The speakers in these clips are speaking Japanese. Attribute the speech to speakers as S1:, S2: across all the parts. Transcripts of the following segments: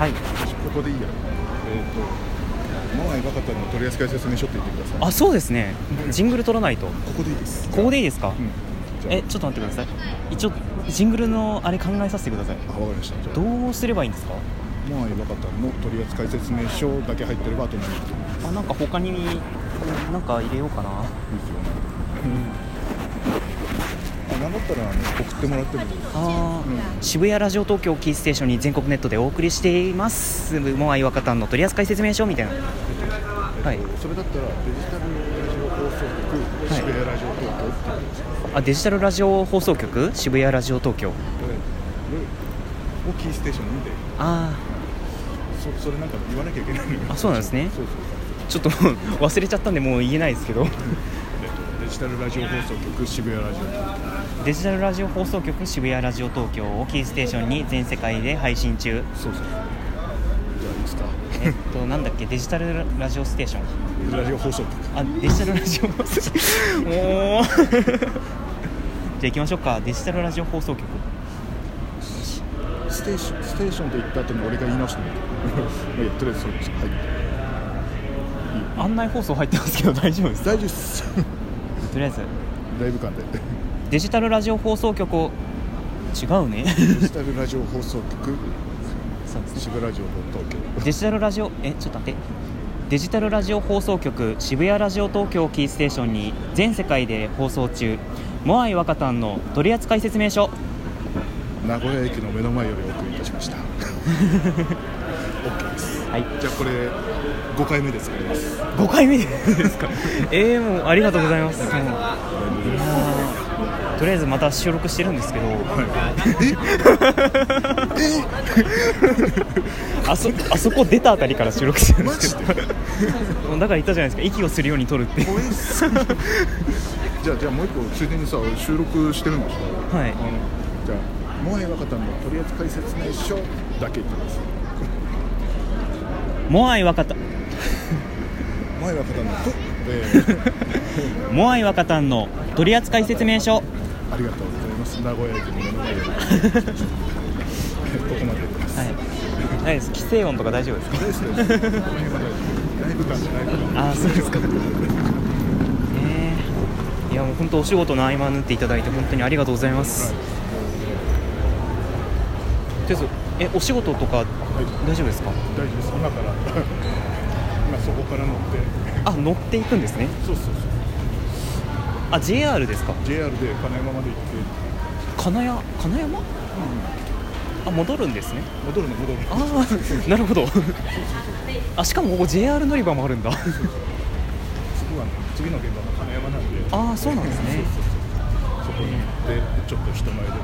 S1: はい。
S2: ここでいいや。えっ、とモアイバカタの取扱説明書って言ってください。
S1: あそうですね。ジングル取らないと。
S2: ここでいいです。
S1: ここでいいですか、
S2: うん。
S1: えちょっと待ってください。一応ジングルのあれ考えさせてください。
S2: あわかりました。
S1: どうすればいいんですか？
S2: モアイバカタの取扱説明書だけ入ってればあと何言ってもいい
S1: あなんか他になんか入れようかな。
S2: ですよあなんだったらあの送ってもらってもいいです
S1: あー、
S2: うん
S1: 渋谷ラジオ東京キーステーションに全国ネットでお送りしています。モアイワカタンの取扱説明書みたいな。はい。
S2: それだったらデジタルラジオ放送局渋谷ラジオ東京って言うんですか、
S1: あデジタルラジオ放送局？渋谷ラジオ東京。
S2: でをキーステーションで
S1: あ
S2: そそれなんか言わなきゃいけない。
S1: あそうなんですね。
S2: そうそう
S1: ーちょっと忘れちゃったんでもう言えないですけど。
S2: えっとデジタルラジオ放送局渋谷ラジオ東京
S1: デジタルラジオ放送局渋谷ラジオ東京をキーステーションに全世界で配信中。
S2: そうそう。じゃあいいですか
S1: えっとなんだっけ？デジタルラジオステーション。
S2: ラジオ放送局。
S1: あデジタルラジオ放送局。おー。じゃあ行きましょうか。デジタルラジオ放送局。
S2: ステーションステーションって言った後に俺が言い直してみる。いやとりあえずそうです。はい。
S1: 案内放送入ってますけど大丈夫です
S2: 大丈夫です。
S1: とりあえず。
S2: ライブ感で
S1: デジタルラジオ放送局を違うね。
S2: デジタルラジオ放送局？
S1: そうですね。
S2: 渋谷ラジオ東京。
S1: デジタルラジオえちょっと待って。デジタルラジオ放送局渋谷ラジオ東京をキーステーションに全世界で放送中。モアイ若旦の取扱説明書。
S2: 名古屋駅の目の前よりお送りいたしました。OK です
S1: はい
S2: じゃあこれ5回目で使います。
S1: 5回目ですかえー、もうありがとうございますもういとりあえずまた収録してるんですけど。あそあそこ出たあたりから収録してるんですけど。だから言ったじゃないですか。息をするように撮るって。
S2: じゃあじゃあもう一個ついでにさ収録してるんでしょ
S1: はい。
S2: じゃあモアイ若旦の取扱説明書だけ言ってます
S1: モアイ若田
S2: モアイ若旦の
S1: モアイ若旦の。取扱説明書
S2: ありがとうございます。名古屋駅の目の前よりここまでやってます。
S1: はい。ないです？規制音とか大丈夫ですか？
S2: 大丈夫ですライブ感ライブ感
S1: ああそうですか。えー。いやもう本当お仕事の合間縫っていただいて本当にありがとうございます、とりあえずえお仕事とか大丈夫ですか？
S2: 大丈夫です。今から 今そこから乗って。
S1: あ乗っていくんですね。
S2: そうそうそう
S1: あ JR ですか
S2: ？JR で金山まで行って、
S1: 金谷金山？あ戻るんですね。
S2: 戻るの戻るの
S1: ああなるほど。あしかもここ JR 乗り場もあるんだ。
S2: 次はね次の現場が金山なんで。
S1: ああそうなんですね。
S2: そこに行ってちょっと人前でも。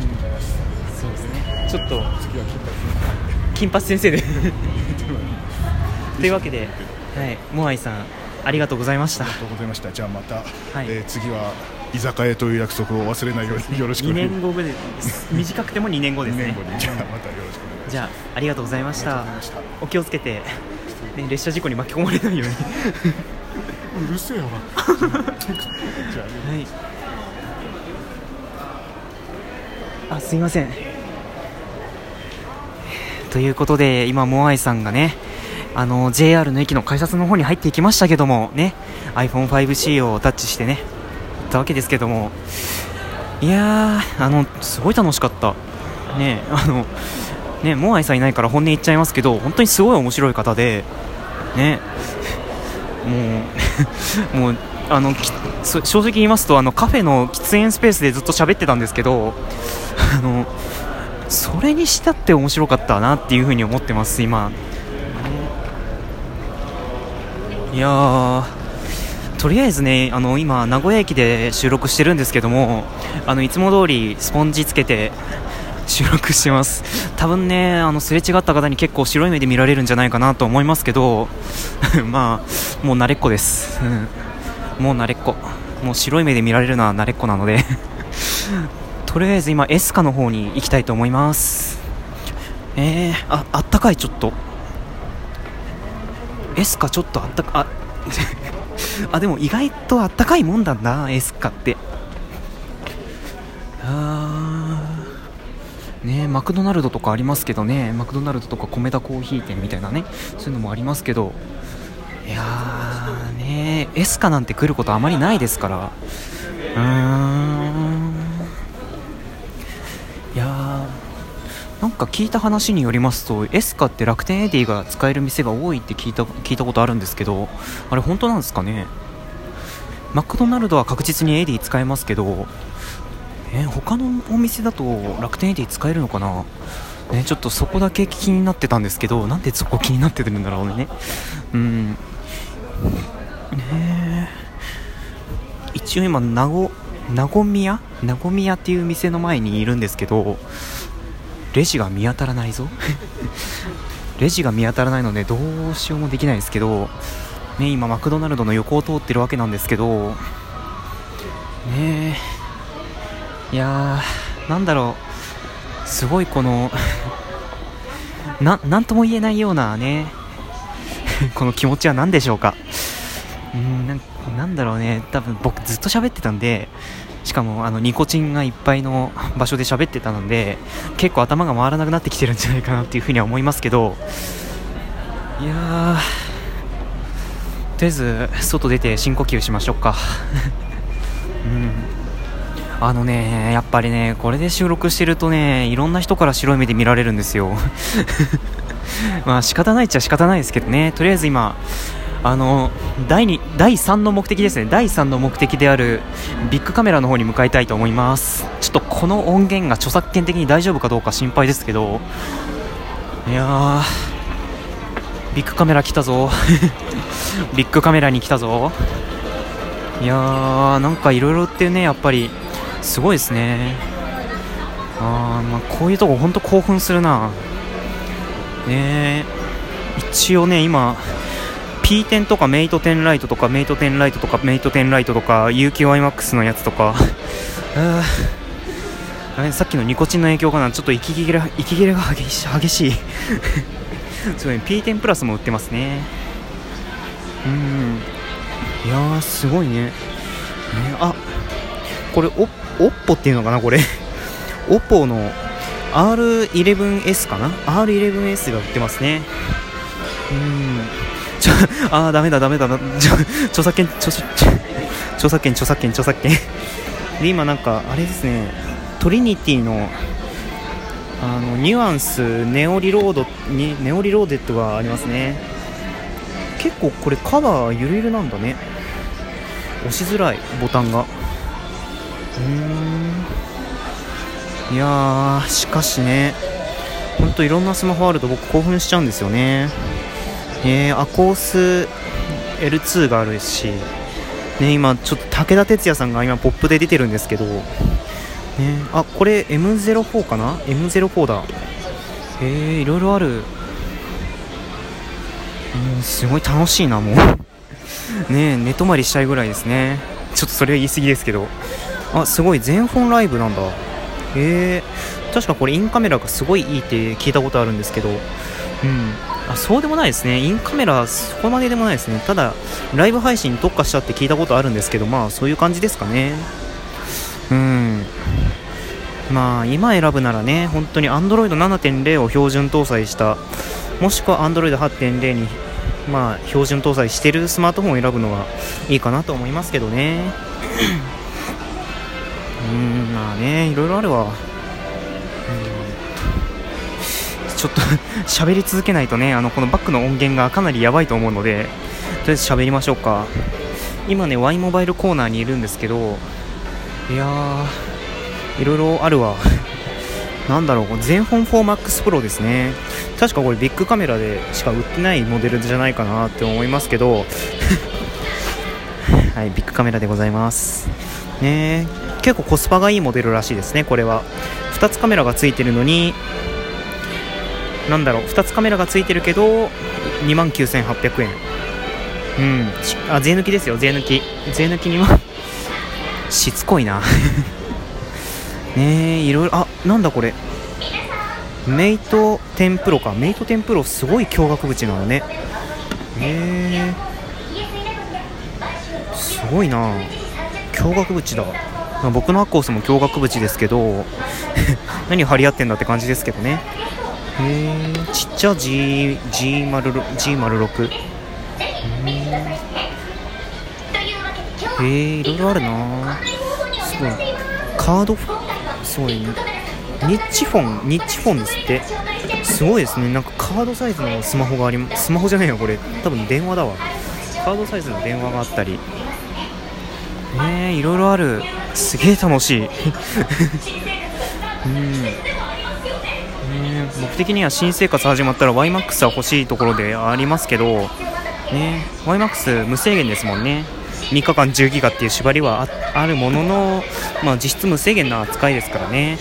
S2: してきます
S1: そうですね。ちょっと
S2: 次は金髪
S1: 金八先生で。
S2: の
S1: というわけで、はい、モアイさんありがとうございました。
S2: ありがとうございました。じゃあまた、
S1: い。
S2: えー次は居酒屋という約束を忘れないように よろしく
S1: 2
S2: お願い
S1: 年後です。短くても2年後です
S2: 2
S1: ね
S2: 年後に。じゃあまたよろしくお願いします。
S1: じゃあありがとうございました。お気をつけて、ね、列車事故に巻き込まれないように。
S2: うるせえわじゃあ
S1: はい。あすいません。ということで今モアイさんがねあの JR の駅の改札の方に入っていきましたけどもね iPhone5C をタッチしてね行ったわけですけどもいやーあのすごい楽しかった。ねあのねモアイさんいないから本音言っちゃいますけど本当にすごい面白い方でねもう もうあの正直言いますとあのカフェの喫煙スペースでずっと喋ってたんですけどあのそれにしたって面白かったなっていうふうに思ってます今。いやとりあえずねあの今名古屋駅で収録してるんですけどもあのいつも通りスポンジつけて 収録してます。多分ねあのすれ違った方に結構白い目で見られるんじゃないかなと思いますけど まあもう慣れっこです、もう慣れっこ。もう白い目で見られるのは慣れっこなので。とりあえず今エスカの方に行きたいと思います。えー、ああったかいちょっと。エスカちょっとあったかあ あでも意外とあったかいもんだなエスカって。あねマクドナルドとかありますけどね。マクドナルドとか米田コーヒー店みたいなね。そういうのもありますけど。いやーねエスカなんて来ることあまりないですから。うーんいやーなんか聞いた話によりますとエスカって楽天 Edy が使える店が多いって聞いた聞いたことあるんですけどあれ本当なんですかね？マクドナルドは確実に Edy 使えますけどえー他のお店だと楽天 Edy 使えるのかな？ね、ちょっとそこだけ気になってたんですけどなんでそこ気になってるんだろうね？うん。ね一応今名護名護宮？名護宮っていう店の前にいるんですけどレジが見当たらないぞ。レジが見当たらないのでどうしようもできないですけどね今マクドナルドの横を通ってるわけなんですけどねいやーなんだろう。すごいこの ななんとも言えないようなね この気持ちは何でしょうか。うんなんなんだろうね。多分僕ずっと喋ってたんでしかもあのニコチンがいっぱいの場所で喋ってたので結構頭が回らなくなってきてるんじゃないかなっていうふうには思いますけどいやとりあえず外出て深呼吸しましょうか。うん。あのねやっぱりねこれで収録してるとねいろんな人から白い目で見られるんですよ。まあ仕方ないっちゃ仕方ないですけどね。とりあえず今あの第2第3の目的ですね。第3の目的であるビッグカメラの方に向かいたいと思います。ちょっとこの音源が著作権的に大丈夫かどうか心配ですけど。いやビッグカメラ来たぞ。ビッグカメラに来たぞ。いやーなんかいろいろってねやっぱりすごいですね。あー、まあ、こういうとこ本当興奮するな。ね一応ね今 P10 とかメイト10ライトとかメイト10ライトとかメイト10ライトとか UQIMAX のやつとか。あさっきのニコチンの影響かな？ちょっと息切れ息切れが激し激しい。すごい P10 プラスも売ってますね。うん。いやーすごいね。ねあこれおオッポっていうのかなこれ。オッポの R11S かな？R11S が売ってますね。うん。ちょ あーダメだダメだなちょ著作権著著著作権著作権著作権。で今なんかあれですね。トリニティのあのニュアンスネオリロードにネオリローデッドがありますね。結構これカバーゆるゆるなんだね。押しづらいボタンが。うーん。いやーしかしね。ほんといろんなスマホあると僕興奮しちゃうんですよね。え、アコース L2 があるし。ね今ちょっと武田鉄矢さんが今ポップで出てるんですけど。ねあこれ M04 かな？M04 だ。えー、いろいろある。うんすごい楽しいなもう。ねえ寝泊まりしたいぐらいですね。ちょっとそれは言い過ぎですけど。あすごい全本ライブなんだ。えー、確かこれインカメラがすごいいいって聞いたことあるんですけど。うん。あそうでもないですね。インカメラそこまででもないですね。ただライブ配信特化したって聞いたことあるんですけどまあそういう感じですかね。うん。まあ今選ぶならね本当に Android7.0 を標準搭載したもしくは Android8.0 にまあ標準搭載してるスマートフォンを選ぶのがいいかなと思いますけどね。うんまあねいろいろあるわ。ちょっと 喋り続けないとねあのこのバックの音源がかなりやばいと思うのでとりあえず喋りましょうか。今ね Y モバイルコーナーにいるんですけどいやーいろいろあるわ。なんだろう全本 4MAX Pro ですね。確かこれビッグカメラでしか売ってないモデルじゃないかなって思いますけど。はいビッグカメラでございます。ね結構コスパがいいモデルらしいですねこれは。2つカメラがついてるのになんだろう2つカメラがついてるけど2万9800円。うん。あ税抜きですよ税抜き。税抜き2万 しつこいな。ねえいろいろあなんだこれ。メイト10プロか。メイト10プロすごい驚愕口なのね。へえ。すごいな。驚愕口だ、僕のアッコースも共学淵ですけど 何張り合ってんだって感じですけどね。へえちっちゃ G G06 G06 へえいろいろあるな。すごい。カードすごいニッチフォンニッチフォンですってすごいですね。なんかカードサイズのスマホがありスマホじゃないよこれ。多分電話だわ。カードサイズの電話があったり。ねえいろいろある。すげえ楽しい。うん。僕的には新生活始まったら YMAX は欲しいところでありますけどね YMAX 無制限ですもんね。3日間10ギガっていう縛りはあるものの、まあ、実質無制限な扱いですからね。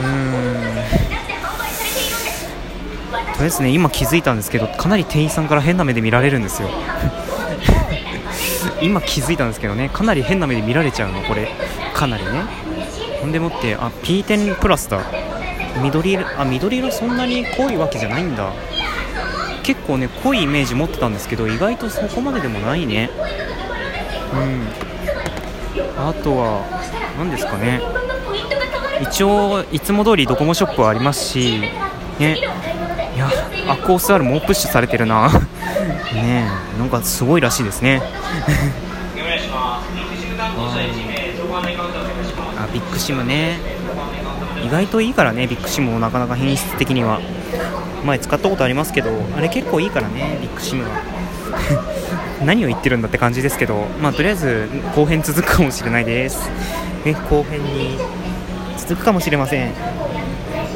S1: うん。とりあえずね今気づいたんですけどかなり店員さんから変な目で見られるんですよ。今気づいたんですけどねかなり変な目で見られちゃうのこれ。かなりね。ほんでもってあ P10 プラスだ。緑色あ緑色そんなに濃いわけじゃないんだ。結構ね濃いイメージ持ってたんですけど意外とそこまででもないね。うん。あとは何ですかね。一応いつも通りドコモショップはありますしね。いやアコース R もプッシュされてるな。ねなんかすごいらしいですね。あビッグシムね意外といいからねビッグシムもなかなか品質的には。前使ったことありますけどあれ結構いいからねビッグシムは。何を言ってるんだって感じですけどまあとりあえず後編続くかもしれないです。ね後編に続くかもしれません。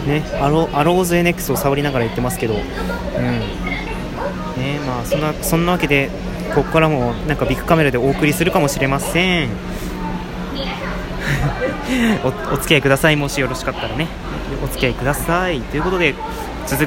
S1: ねアロアローズ NX を触りながら言ってますけど。うん。ねまあそんなそんなわけでここからもなんかビッグカメラでお送りするかもしれません。おお付き合いください。もしよろしかったらね。お付き合いください。ということで続く